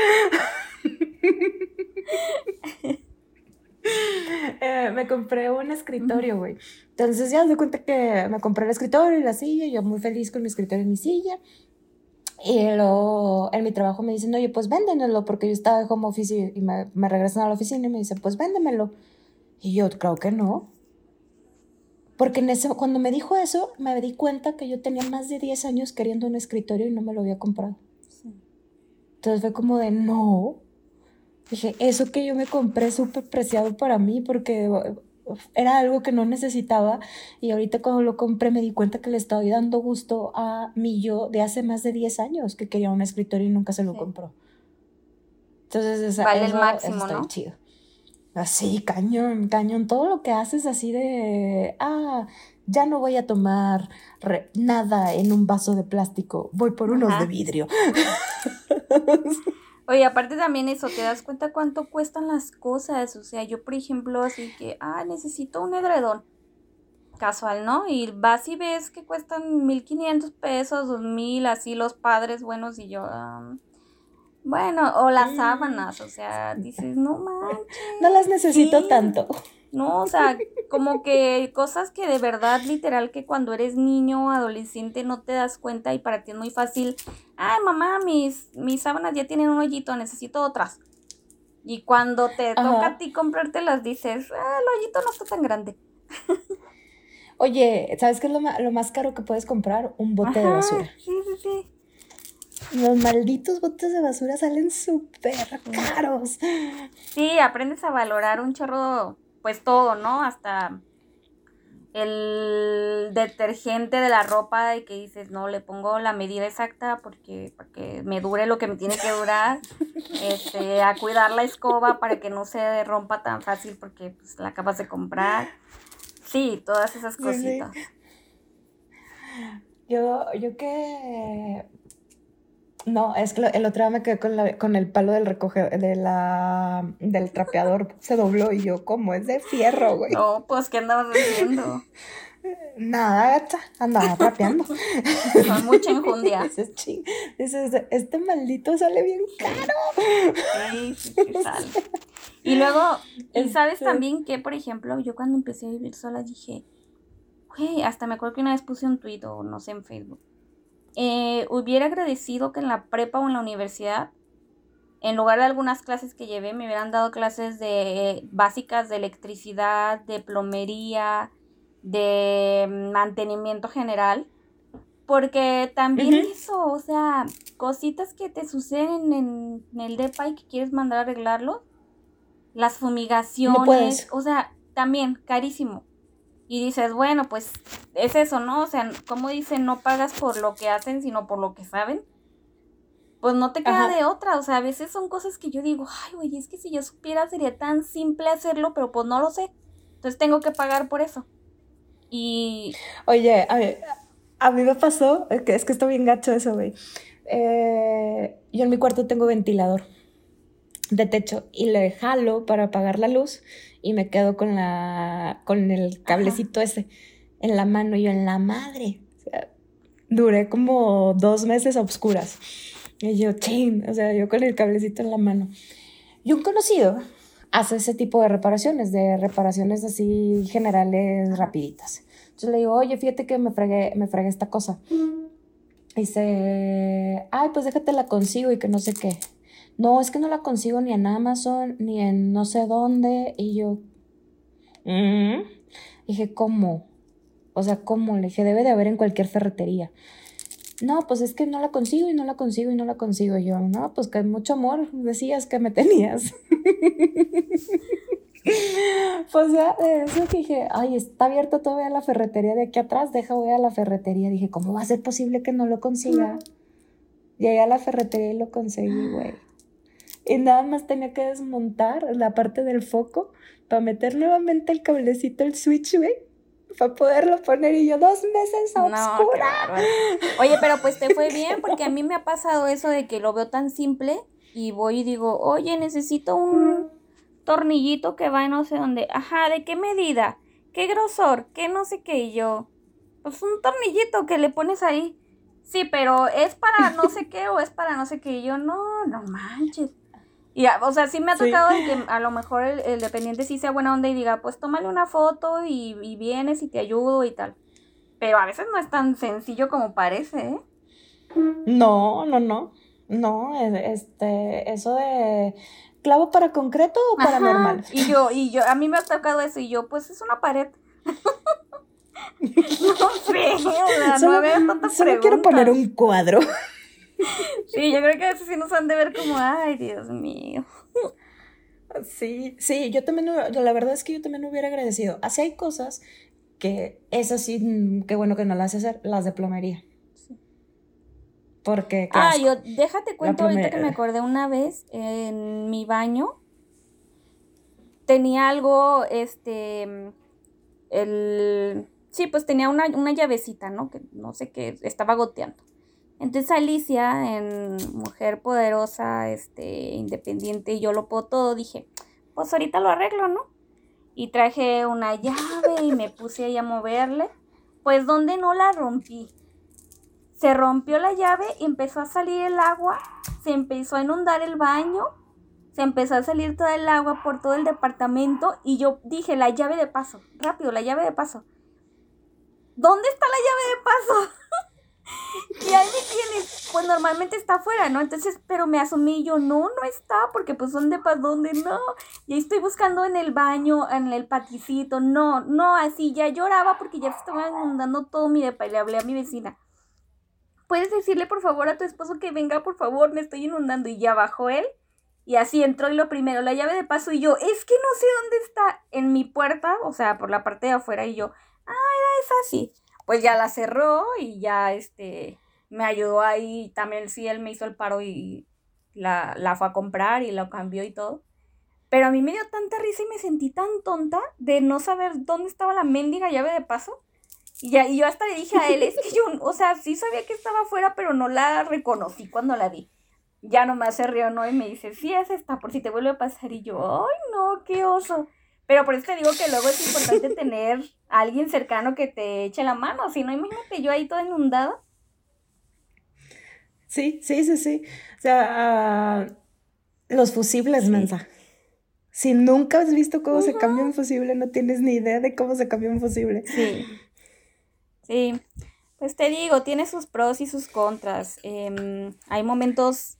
Eh, me compré un escritorio, güey. Entonces ya se cuenta que me compré el escritorio y la silla, yo muy feliz con mi escritorio y mi silla. Y luego en mi trabajo me dicen, oye, pues véndemelo, porque yo estaba de home office y, me, me regresan a la oficina y me dicen, pues véndemelo. Y yo, creo que no. Porque en ese, cuando me dijo eso, me di cuenta que yo tenía más de 10 años queriendo un escritorio y no me lo había comprado. Entonces fue como de, no. Dije, eso que yo me compré es súper preciado para mí porque era algo que no necesitaba y ahorita cuando lo compré me di cuenta que le estaba dando gusto a mi yo de hace más de 10 años que quería un escritorio y nunca se lo compró. Entonces, esa, vale el máximo, ¿no? chido. Así, cañón, cañón. Todo lo que haces así de, ah, ya no voy a tomar nada en un vaso de plástico, voy por unos de vidrio. [LAUGHS] Oye, aparte también eso, te das cuenta cuánto cuestan las cosas. O sea, yo, por ejemplo, así que, ah, necesito un edredón. Casual, ¿no? Y vas y ves que cuestan 1500 pesos, 2000, así los padres buenos, y yo, ah, bueno, o las sábanas, o sea, dices, no [LAUGHS] manches. No las necesito tanto. No, o sea, como que cosas que de verdad, literal, que cuando eres niño o adolescente no te das cuenta y para ti es muy fácil. Ay, mamá, mis, mis sábanas ya tienen un hoyito, necesito otras. Y cuando te toca a ti comprártelas, dices, ah, el hoyito no está tan grande. Oye, ¿sabes qué es lo, lo más caro que puedes comprar? Un bote de basura. Sí, sí, sí. Los malditos botes de basura salen súper caros. Sí, aprendes a valorar un chorro, pues todo, ¿no? Hasta el detergente de la ropa y que dices, no, le pongo la medida exacta porque para que me dure lo que me tiene que durar. [LAUGHS] este, a cuidar la escoba para que no se rompa tan fácil porque pues, la acabas de comprar. Sí, todas esas cositas. [LAUGHS] Yo, yo que no, es que el otro día me quedé con, la, con el palo del recoge, de la, del trapeador, [LAUGHS] se dobló y yo, ¿cómo? Es de fierro, güey. No, pues, ¿qué andabas haciendo? Nada, andaba trapeando. [LAUGHS] Con mucha enjundia. [LAUGHS] este maldito sale bien caro. Sí, sí, sale. Y luego, ¿y sabes este también que, por ejemplo, yo cuando empecé a vivir sola dije, güey, hasta me acuerdo que una vez puse un tuit o no sé en Facebook eh, hubiera agradecido que en la prepa o en la universidad, en lugar de algunas clases que llevé, me hubieran dado clases de básicas de electricidad, de plomería, de mantenimiento general. Porque también eso, o sea, cositas que te suceden en, el DEPA y que quieres mandar a arreglarlo. Las fumigaciones, o sea, también carísimo. Y dices, bueno, pues es eso, ¿no? O sea, como dicen, no pagas por lo que hacen, sino por lo que saben. Pues no te queda de otra, o sea, a veces son cosas que yo digo, ay, güey, es que si yo supiera sería tan simple hacerlo, pero pues no lo sé. Entonces tengo que pagar por eso. Y... Oye, a mí, a mí me pasó, es que, es que está bien gacho eso, güey. Eh, yo en mi cuarto tengo ventilador. de techo y le jalo para apagar la luz y me quedo con la con el cablecito ese en la mano y yo en la madre. O sea, duré como dos meses a oscuras. Y yo, chain, o sea, yo con el cablecito en la mano. Y un conocido hace ese tipo de reparaciones, de reparaciones así generales rapiditas. Entonces le digo, oye, fíjate que me fregué, me fregué esta cosa. Y dice, ay, pues déjate la consigo y que no sé qué. No, es que no la consigo ni en Amazon, ni en no sé dónde. Y yo, mm". dije, ¿cómo? O sea, ¿cómo? Le dije, debe de haber en cualquier ferretería. No, pues es que no la consigo y no la consigo y no la consigo. yo, no, pues que mucho amor decías que me tenías. [LAUGHS] pues ya, de eso dije, ay, está abierta todavía la ferretería de aquí atrás, deja voy a la ferretería. Dije, ¿cómo va a ser posible que no lo consiga? Llegué a la ferretería y lo conseguí, güey. Y nada más tenía que desmontar la parte del foco para meter nuevamente el cablecito, el switch, güey para poderlo poner y yo dos meses a oscura. Oye, pero pues te fue [LAUGHS] bien porque a mí me ha pasado eso de que lo veo tan simple y voy y digo, oye, necesito un tornillito que va no sé dónde. Ajá, ¿de qué medida? ¿Qué grosor? ¿Qué no sé qué? Y yo, pues un tornillito que le pones ahí. Sí, pero es para no sé qué o es para no sé qué. Y yo, no, no manches. Y, o sea, sí me ha tocado que a lo mejor el, dependiente sí sea buena onda y diga, pues tómale una foto y, y, vienes y te ayudo y tal. Pero a veces no es tan sencillo como parece, ¿eh? No, no, no. No, este, eso de clavo para concreto o para normal. Y yo, y yo, a mí me ha tocado eso y yo, pues es una pared. [LAUGHS] no sé, no veo tanta Solo quiero poner un cuadro. Sí, yo creo que a veces sí nos han de ver como, ay, Dios mío. Sí, sí, yo también, la verdad es que yo también hubiera agradecido. Así hay cosas que es así, mm, qué bueno que no las hacer, las de plomería. Porque. Ah, yo, déjate cuento ahorita que me acordé una vez en mi baño. Tenía algo, este. El. Sí, pues tenía una, una llavecita, ¿no? Que no sé qué, estaba goteando. Entonces Alicia, en mujer poderosa, este, independiente, yo lo puedo todo, dije, pues ahorita lo arreglo, ¿no? Y traje una llave y me puse ahí a moverle. Pues donde no la rompí. Se rompió la llave empezó a salir el agua, se empezó a inundar el baño, se empezó a salir toda el agua por todo el departamento y yo dije, la llave de paso, rápido, la llave de paso. ¿Dónde está la llave de paso? Y ahí me tienes, pues normalmente está afuera, ¿no? Entonces, pero me asumí yo, no, no está, porque pues ¿dónde para dónde? No. Y ahí estoy buscando en el baño, en el paticito, no, no, así ya lloraba porque ya estaba inundando todo mi depa y le hablé a mi vecina. ¿Puedes decirle por favor a tu esposo que venga, por favor? Me estoy inundando. Y ya bajó él. Y así entró y lo primero, la llave de paso y yo, es que no sé dónde está en mi puerta, o sea, por la parte de afuera y yo, ah, era esa así pues ya la cerró y ya este me ayudó ahí, también sí, él me hizo el paro y la, la fue a comprar y lo cambió y todo. Pero a mí me dio tanta risa y me sentí tan tonta de no saber dónde estaba la mendiga llave de paso. Y, ya, y yo hasta le dije a él, es que yo, o sea, sí sabía que estaba afuera, pero no la reconocí cuando la vi. Ya nomás se rió, ¿no? Y me dice, sí, es esta, por si te vuelve a pasar. Y yo, ay, no, qué oso. Pero por eso te digo que luego es importante tener a alguien cercano que te eche la mano. Si no, imagínate yo ahí toda inundada. Sí, sí, sí, sí. O sea, los fusibles, mensa. Si nunca has visto cómo se cambia un fusible, no tienes ni idea de cómo se cambia un fusible. Sí. Sí. Pues te digo, tiene sus pros y sus contras. Em, hay momentos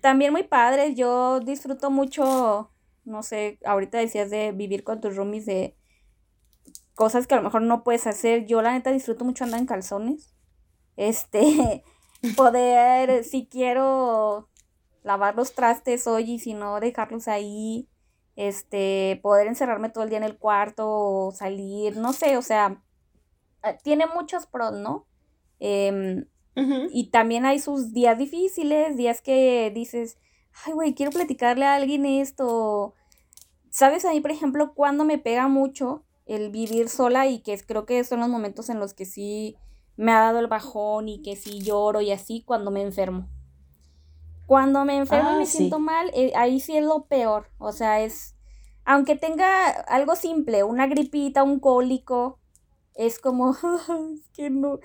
también muy padres. Yo disfruto mucho no sé, ahorita decías de vivir con tus roomies, de cosas que a lo mejor no puedes hacer. Yo la neta disfruto mucho andar en calzones. Este, [LAUGHS] poder, si quiero lavar los trastes hoy y si no dejarlos ahí, este, poder encerrarme todo el día en el cuarto o salir, no sé, o sea, eh, tiene muchos pros, ¿no? Em, y también hay sus días difíciles, días que dices, ay, güey, quiero platicarle a alguien esto. ¿Sabes? Ahí, por ejemplo, cuando me pega mucho el vivir sola y que creo que son los momentos en los que sí me ha dado el bajón y que sí lloro y así cuando me enfermo. Cuando me enfermo y ah, me siento mal, eh, ahí sí es lo peor. O sea, es, aunque tenga algo simple, una gripita, un cólico, es como, [LAUGHS] es que no.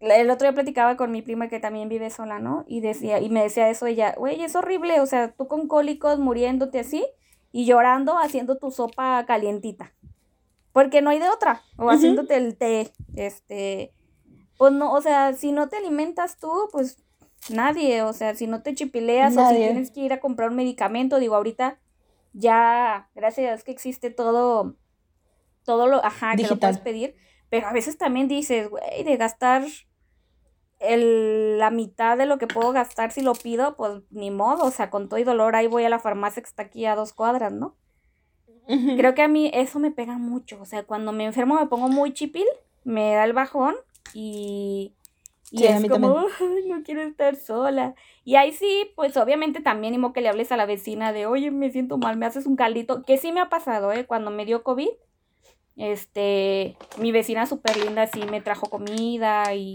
El otro día platicaba con mi prima que también vive sola, ¿no? Y decía, y me decía eso ella, güey, es horrible, o sea, tú con cólicos muriéndote así y llorando haciendo tu sopa calientita. Porque no hay de otra. O haciéndote el té. Este. Pues no, o sea, si no te alimentas tú, pues nadie. O sea, si no te chipileas o si tienes que ir a comprar un medicamento, digo, ahorita ya, gracias a Dios que existe todo, todo lo, ajá, que lo puedes pedir. Pero a veces también dices, güey, de gastar el, la mitad de lo que puedo gastar si lo pido, pues ni modo, o sea, con todo y dolor ahí voy a la farmacia que está aquí a dos cuadras, ¿no? Creo que a mí eso me pega mucho, o sea, cuando me enfermo me pongo muy chipil, me da el bajón y, y es como, no quiero estar sola. Y ahí sí, pues obviamente también imo que le hables a la vecina de, oye, me siento mal, me haces un caldito, que sí me ha pasado, ¿eh? Cuando me dio COVID, este, mi vecina súper linda sí me trajo comida y,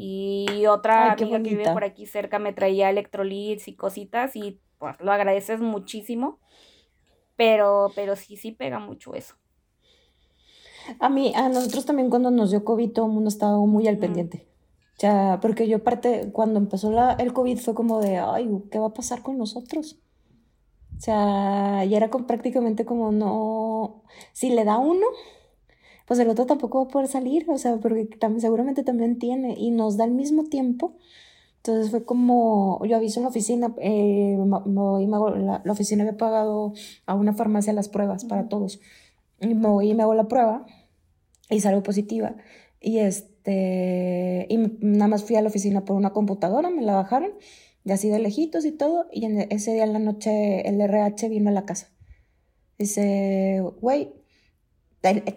y otra amiga que vive por aquí cerca me traía electrolits y cositas y pues lo agradeces muchísimo. Pero, pero sí, sí pega mucho eso. A mí, a nosotros también cuando nos dio COVID, todo el mundo estaba muy al pendiente. O sea, porque yo parte, cuando empezó la, el COVID fue como de, ay, ¿qué va a pasar con nosotros? O sea, y era prácticamente como no, si le da uno, pues el otro tampoco va a poder salir, o sea, porque también, seguramente también tiene y nos da el mismo tiempo entonces fue como, yo aviso en la oficina, eh, la, oficina había pagado a una farmacia las pruebas para todos. Y me voy y me hago la prueba y salgo positiva. Y este, y nada más fui a la oficina por una computadora, me la bajaron, y así de lejitos y todo. Y en ese día en la noche el RH vino a la casa. Dice, güey,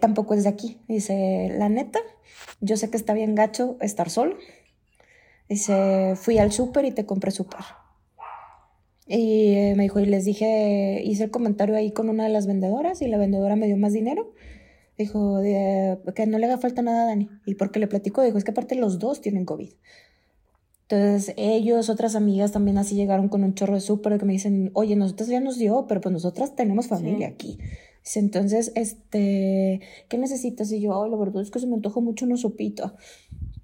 tampoco es de aquí. Dice, la neta, yo sé que está bien gacho estar solo Dice, fui al súper y te compré súper. Y eh, me dijo, y les dije, hice el comentario ahí con una de las vendedoras y la vendedora me dio más dinero. Dijo, que no le haga falta nada a Dani. Y porque le platico, dijo, es que aparte los dos tienen COVID. Entonces ellos, otras amigas también así llegaron con un chorro de súper que me dicen, oye, nosotros ya nos dio, pero pues nosotras tenemos familia aquí. Dice, entonces, este, ¿qué necesitas? Y yo, oh, la verdad es que se me antoja mucho una sopita.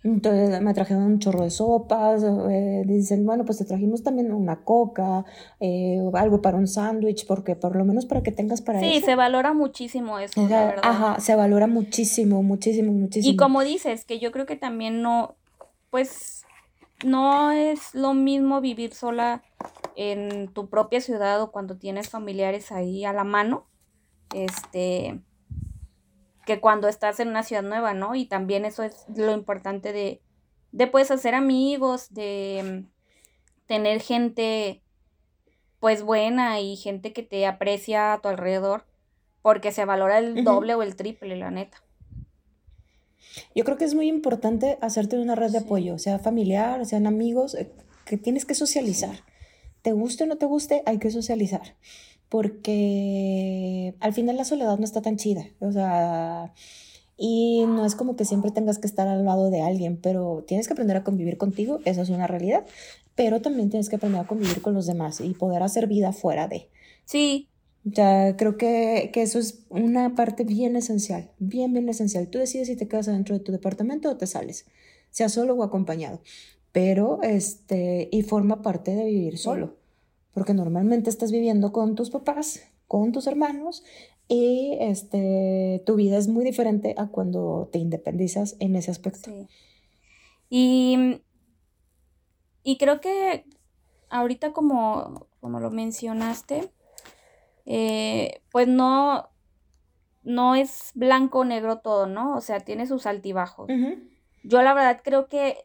Entonces me trajeron un chorro de sopas, eh, dicen, bueno, pues te trajimos también una coca, eh, algo para un sándwich, porque por lo menos para que tengas para sí, se valora muchísimo eso, la verdad. Ajá, se valora muchísimo, muchísimo, muchísimo. Y como dices, que yo creo que también no, pues, no es lo mismo vivir sola en tu propia ciudad o cuando tienes familiares ahí a la mano, este que cuando estás en una ciudad nueva, ¿no? Y también eso es lo importante de, de pues hacer amigos, de mm, tener gente pues buena y gente que te aprecia a tu alrededor, porque se valora el doble o el triple, la neta. Yo creo que es muy importante hacerte una red de apoyo, sea familiar, sean amigos, eh, que tienes que socializar. Te guste o no te guste, hay que socializar porque al final la soledad no está tan chida, o sea, y no es como que siempre tengas que estar al lado de alguien, pero tienes que aprender a convivir contigo, eso es una realidad, pero también tienes que aprender a convivir con los demás y poder hacer vida fuera de. Sí. Ya creo que, que eso es una parte bien esencial, bien, bien esencial. Tú decides si te quedas dentro de tu departamento o te sales, sea solo o acompañado, pero este, y forma parte de vivir solo porque normalmente estás viviendo con tus papás, con tus hermanos y este, tu vida es muy diferente a cuando te independizas en ese aspecto. Y, y creo que ahorita como, como lo mencionaste, eh, pues no, no es blanco o negro todo, ¿no? O sea, tiene sus altibajos. Yo la verdad creo que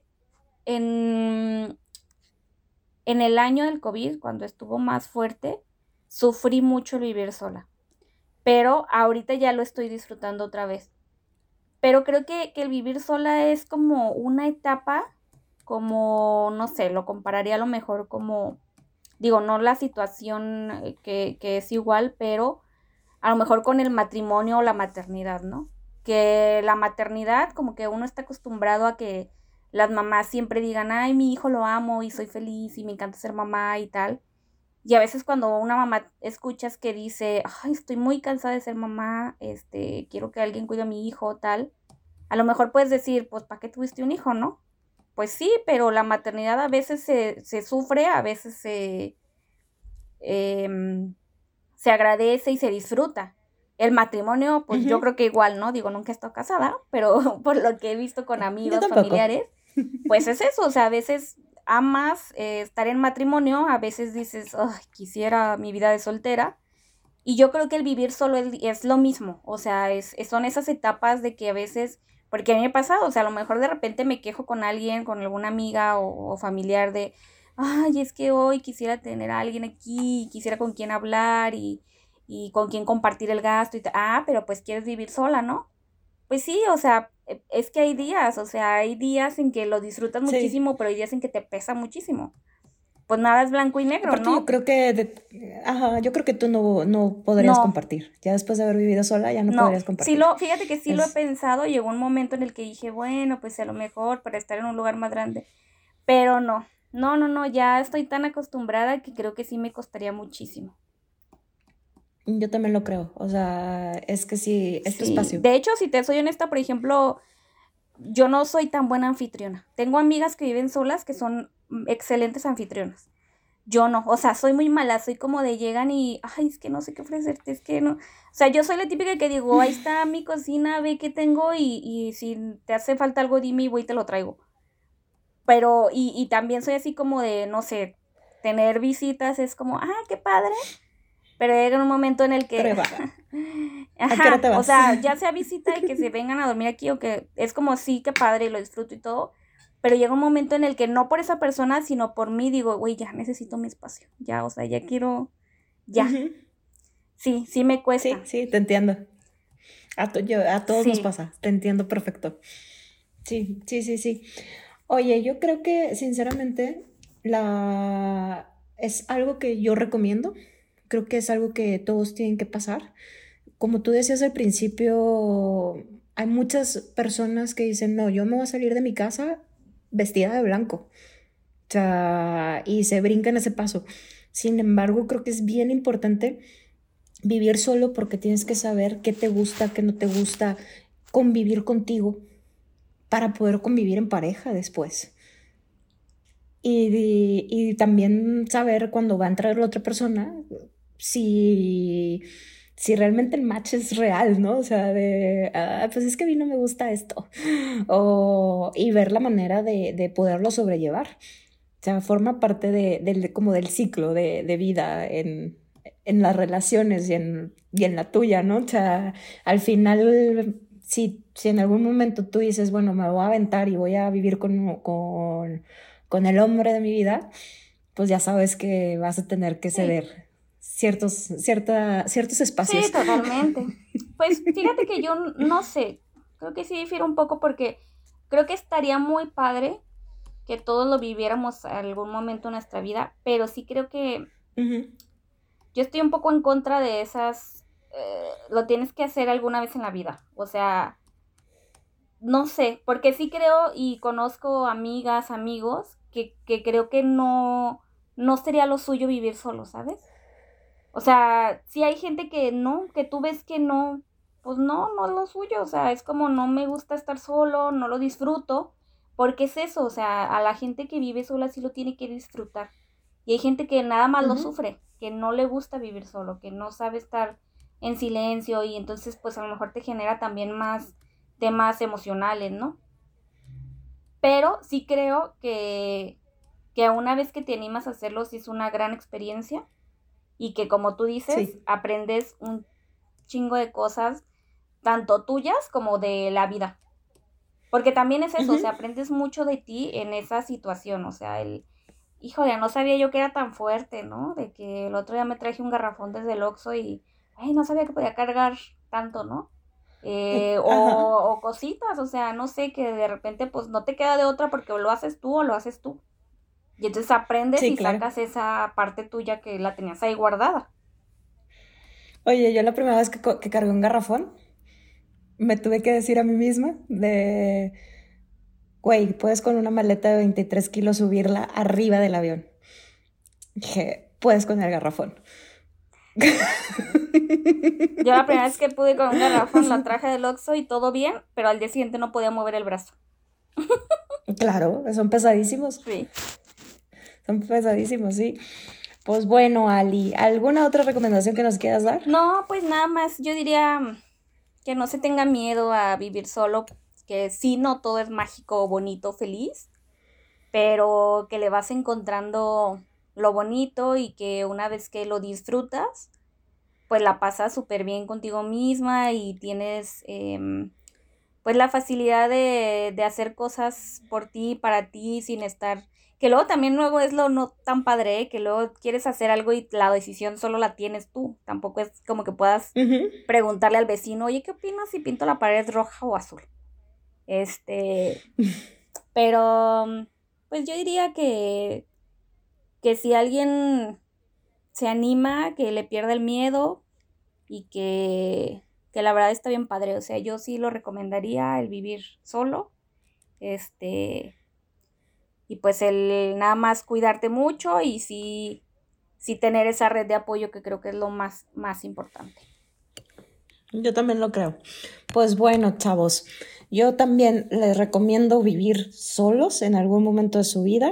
en, en el año del COVID, cuando estuvo más fuerte, sufrí mucho el vivir sola. Pero ahorita ya lo estoy disfrutando otra vez. Pero creo que, el vivir sola es como una etapa, como, no sé, lo compararía a lo mejor como, digo, no la situación eh, que, que es igual, pero a lo mejor con el matrimonio o la maternidad, ¿no? Que la maternidad, como que uno está acostumbrado a que las mamás siempre digan, ay, mi hijo lo amo y soy feliz y me encanta ser mamá y tal. Y a veces cuando una mamá escuchas que dice, ay, estoy muy cansada de ser mamá, este, quiero que alguien cuide a mi hijo, tal, a lo mejor puedes decir, pues, ¿para qué tuviste un hijo, no? Pues sí, pero la maternidad a veces se, se sufre, a veces se, em, se agradece y se disfruta. El matrimonio, pues yo creo que igual, ¿no? Digo, nunca he estado casada, [LAUGHS] pero por lo que he visto con amigos, familiares, pues es eso, o sea, a veces amas eh, estar en matrimonio, a veces dices, quisiera mi vida de soltera. Y yo creo que el vivir solo es, lo mismo, o sea, es, son esas etapas de que a veces, porque a mí me ha pasado, o sea, a lo mejor de repente me quejo con alguien, con alguna amiga o, familiar de, ay, es que hoy quisiera tener a alguien aquí, quisiera con quien hablar y, y con quien compartir el gasto y ah, pero pues quieres vivir sola, ¿no? Pues sí, o sea, e, es que hay días, o sea, hay días en que lo disfrutas muchísimo, pero hay días en que te pesa muchísimo. Pues nada es blanco y negro, ¿no? Yo creo que, ajá, yo creo que tú no, no podrías compartir. Ya después de haber vivido sola, ya no, podrías compartir. Sí lo, fíjate que sí lo he pensado, llegó un momento en el que dije, bueno, pues a lo mejor para estar en un lugar más grande, pero no, no, no, no, ya estoy tan acostumbrada que creo que sí me costaría muchísimo. Yo también lo creo, o sea, es que sí, este espacio. De hecho, si te soy honesta, por ejemplo, yo no soy tan buena anfitriona. Tengo amigas que viven solas que son excelentes anfitrionas. Yo no, o sea, soy muy mala, soy como de llegan y, ay, es que no sé qué ofrecerte, es que no. O sea, yo soy la típica que digo, ahí está mi cocina, ve qué tengo y, y si te hace falta algo, dime y voy y te lo traigo. Pero, y, y también soy así como de, no sé, tener visitas es como, ah, qué padre. Pero llega un momento en el que... [LAUGHS] Ajá, o sea, ya sea visita y que se vengan a dormir aquí o que es como sí, que padre, lo disfruto y todo, pero llega un momento en el que no por esa persona, sino por mí digo, güey, ya necesito mi espacio, ya, o sea, ya quiero, ya. Sí, sí me cuesta. Sí, sí, te entiendo. A, a todos nos pasa, te entiendo perfecto. Sí, sí, sí, sí. Oye, yo creo que sinceramente la es algo que yo recomiendo. Creo que es algo que todos tienen que pasar como tú decías al principio, hay muchas personas que dicen, no, yo me voy a salir de mi casa vestida de blanco. O sea, y se brincan ese paso. Sin embargo, creo que es bien importante vivir solo porque tienes que saber qué te gusta, qué no te gusta, convivir contigo para poder convivir en pareja después. Y, y también saber cuando va a entrar la otra persona si si realmente el match es real, ¿no? O sea, de, ah, pues es que a mí no me gusta esto. [GASPS] O, y ver la manera de, de poderlo sobrellevar. O sea, forma parte de, como del ciclo de, de vida en, en, las relaciones y en, y en la tuya, ¿no? O sea, al final, si, si en algún momento tú dices, bueno, me voy a aventar y voy a vivir con, con, con el hombre de mi vida, pues ya sabes que vas a tener que ceder ciertos, cierta, ciertos espacios. Sí, totalmente. Pues fíjate que yo no sé, creo que sí difiere un poco porque creo que estaría muy padre que todos lo viviéramos en algún momento en nuestra vida, pero sí creo que yo estoy un poco en contra de esas, eh, lo tienes que hacer alguna vez en la vida, o sea, no sé, porque sí creo y conozco amigas, amigos, que, que creo que no, no sería lo suyo vivir solo, ¿sabes? O sea, si hay gente que no, que tú ves que no, pues no, no es lo suyo, o sea, es como no me gusta estar solo, no lo disfruto, porque es eso, o sea, a la gente que vive sola sí lo tiene que disfrutar. Y hay gente que nada más lo sufre, que no le gusta vivir solo, que no sabe estar en silencio y entonces pues a lo mejor te genera también más temas emocionales, ¿no? Pero sí creo que, que una vez que te animas a hacerlo, sí es una gran experiencia y que como tú dices, aprendes un chingo de cosas, tanto tuyas como de la vida. Porque también es eso, o sea, aprendes mucho de ti en esa situación, o sea, el, híjole, no sabía yo que era tan fuerte, ¿no? De que el otro día me traje un garrafón desde el Oxxo y, ay, no sabía que podía cargar tanto, ¿no? Eh, o, o, cositas, o sea, no sé, que de repente pues no te queda de otra porque lo haces tú o lo haces tú. Y entonces aprendes y sacas esa parte tuya que la tenías ahí guardada. Oye, yo la primera vez que, que cargué un garrafón, me tuve que decir a mí misma de... güey, puedes con una maleta de 23 kilos subirla arriba del avión. Dije, puedes con el garrafón. Yo la primera vez [LAUGHS] que pude con un garrafón la traje del Oxxo y todo bien, pero al día siguiente no podía mover el brazo. Claro, son pesadísimos. Sí. Son pesadísimos, sí. Pues bueno, Ali, ¿alguna otra recomendación que nos quieras dar? No, pues nada más, yo diría que no se tenga miedo a vivir solo, que sí, no todo es mágico, bonito, feliz, pero que le vas encontrando lo bonito y que una vez que lo disfrutas, pues la pasas súper bien contigo misma y tienes em, pues la facilidad de, de hacer cosas por ti, para ti, sin estar que luego también luego es lo no tan padre, ¿eh? que luego quieres hacer algo y la decisión solo la tienes tú. Tampoco es como que puedas preguntarle al vecino, oye, ¿qué opinas si pinto la pared roja o azul? Este, [LAUGHS] pero pues yo diría que, que si alguien se anima, que le pierda el miedo y que, que la verdad está bien padre. O sea, yo sí lo recomendaría el vivir solo. Este, y pues el nada más cuidarte mucho y sí, sí tener esa red de apoyo que creo que es lo más, más importante. Yo también lo creo. Pues bueno, chavos, yo también les recomiendo vivir solos en algún momento de su vida.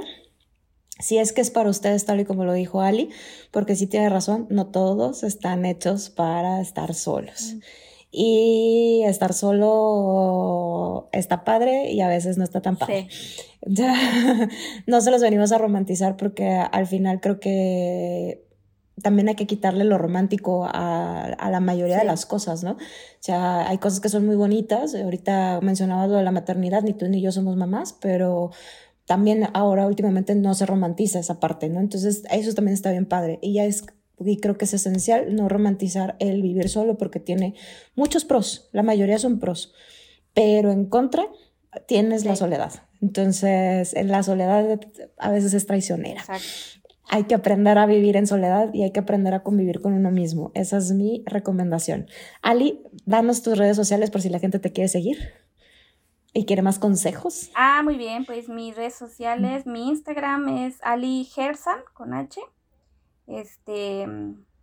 Si es que es para ustedes, tal y como lo dijo Ali, porque sí tiene razón, no todos están hechos para estar solos. Mm y estar solo está padre y a veces no está tan padre. [LAUGHS] no se los venimos a romantizar porque al final creo que también hay que quitarle lo romántico a, la mayoría de las cosas, ¿no? O sea, hay cosas que son muy bonitas. Ahorita mencionabas lo de la maternidad, ni tú ni yo somos mamás, pero también ahora últimamente no se romantiza esa parte, ¿no? Entonces, eso también está bien padre. Y ya es y creo que es esencial no romantizar el vivir solo porque tiene muchos pros, la mayoría son pros, pero en contra tienes la soledad. Entonces, la soledad a veces es traicionera. Hay que aprender a vivir en soledad y hay que aprender a convivir con uno mismo. Esa es mi recomendación. Ali, danos tus redes sociales por si la gente te quiere seguir y quiere más consejos. Ah, muy bien, pues mis redes sociales, mi Instagram es Ali Gersan con H. Este,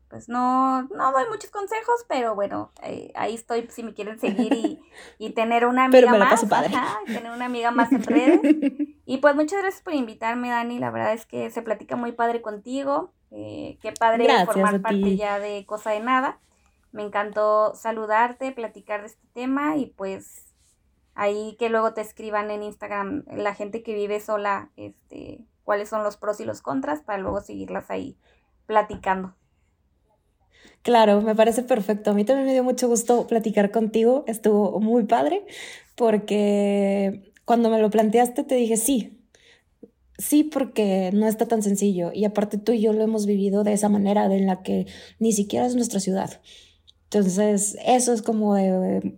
pues no, no doy muchos consejos, pero bueno, eh, ahí estoy si me quieren seguir y, [LAUGHS] tener una amiga más. tener una amiga más en redes. [LAUGHS] Y pues muchas gracias por invitarme, Dani. La verdad es que se platica muy padre contigo. Eh, qué padre formar parte ya de Cosa de Nada. Me encantó saludarte, platicar de este tema y pues ahí que luego te escriban en Instagram la gente que vive sola, este, cuáles son los pros y los contras para luego seguirlas ahí platicando. Claro, me parece perfecto. A mí también me dio mucho gusto platicar contigo. Estuvo muy padre porque cuando me lo planteaste te dije sí. Sí, porque no está tan sencillo. Y aparte tú y yo lo hemos vivido de esa manera, de en la que ni siquiera es nuestra ciudad. Entonces, eso es como de,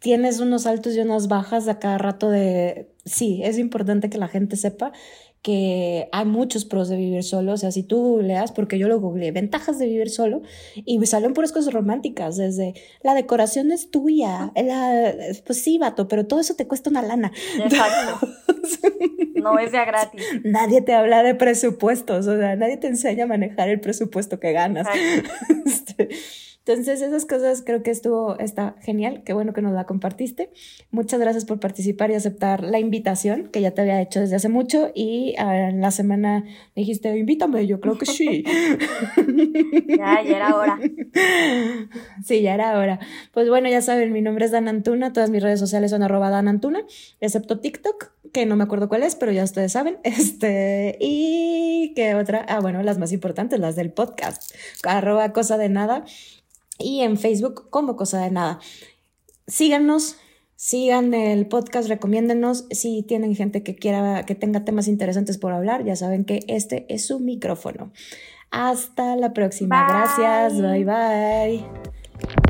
tienes unos altos y unas bajas a cada rato de, sí, es importante que la gente sepa que hay muchos pros de vivir solo, o sea, si tú leas, porque yo lo googleé, ventajas de vivir solo, y me salen puras cosas románticas, desde la decoración es tuya, la, pues sí, vato, pero todo eso te cuesta una lana. Exacto. [LAUGHS] no es ya gratis. Nadie te habla de presupuestos, o sea, nadie te enseña a manejar el presupuesto que ganas. [LAUGHS] Entonces, esas cosas creo que estuvo, está genial, qué bueno que nos la compartiste. Muchas gracias por participar y aceptar la invitación que ya te había hecho desde hace mucho y ah, en la semana me dijiste, invítame, yo creo que sí. [LAUGHS] ya, ya era hora. [LAUGHS] Sí, ya era hora. Pues bueno, ya saben, mi nombre es Dan Antuna, todas mis redes sociales son arroba Dan Antuna, excepto TikTok, que no me acuerdo cuál es, pero ya ustedes saben. [LAUGHS] Este, y qué otra, ah, bueno, las más importantes, las del podcast, arroba cosa de nada y en Facebook como Cosa de Nada. Síganos, sigan el podcast, recomiéndenos. Si tienen gente que quiera, que tenga temas interesantes por hablar, ya saben que este es su micrófono. Hasta la próxima. Gracias. Bye bye.